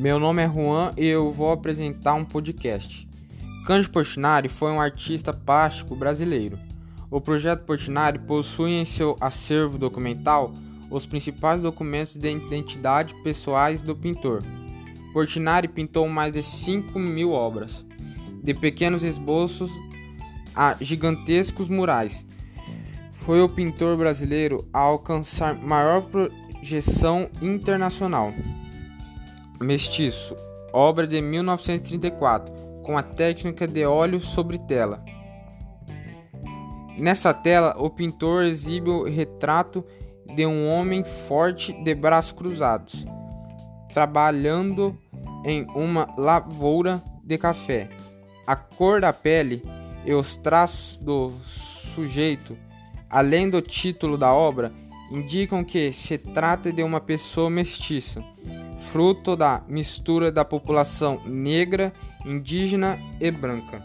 Meu nome é Juan e eu vou apresentar um podcast. Cândido Portinari foi um artista plástico brasileiro. O projeto Portinari possui em seu acervo documental os principais documentos de identidade pessoais do pintor. Portinari pintou mais de 5 mil obras, de pequenos esboços a gigantescos murais. Foi o pintor brasileiro a alcançar maior projeção internacional. Mestiço, obra de 1934, com a técnica de óleo sobre tela. Nessa tela, o pintor exibe o retrato de um homem forte de braços cruzados, trabalhando em uma lavoura de café. A cor da pele e os traços do sujeito, além do título da obra, indicam que se trata de uma pessoa mestiça fruto da mistura da população negra, indígena e branca.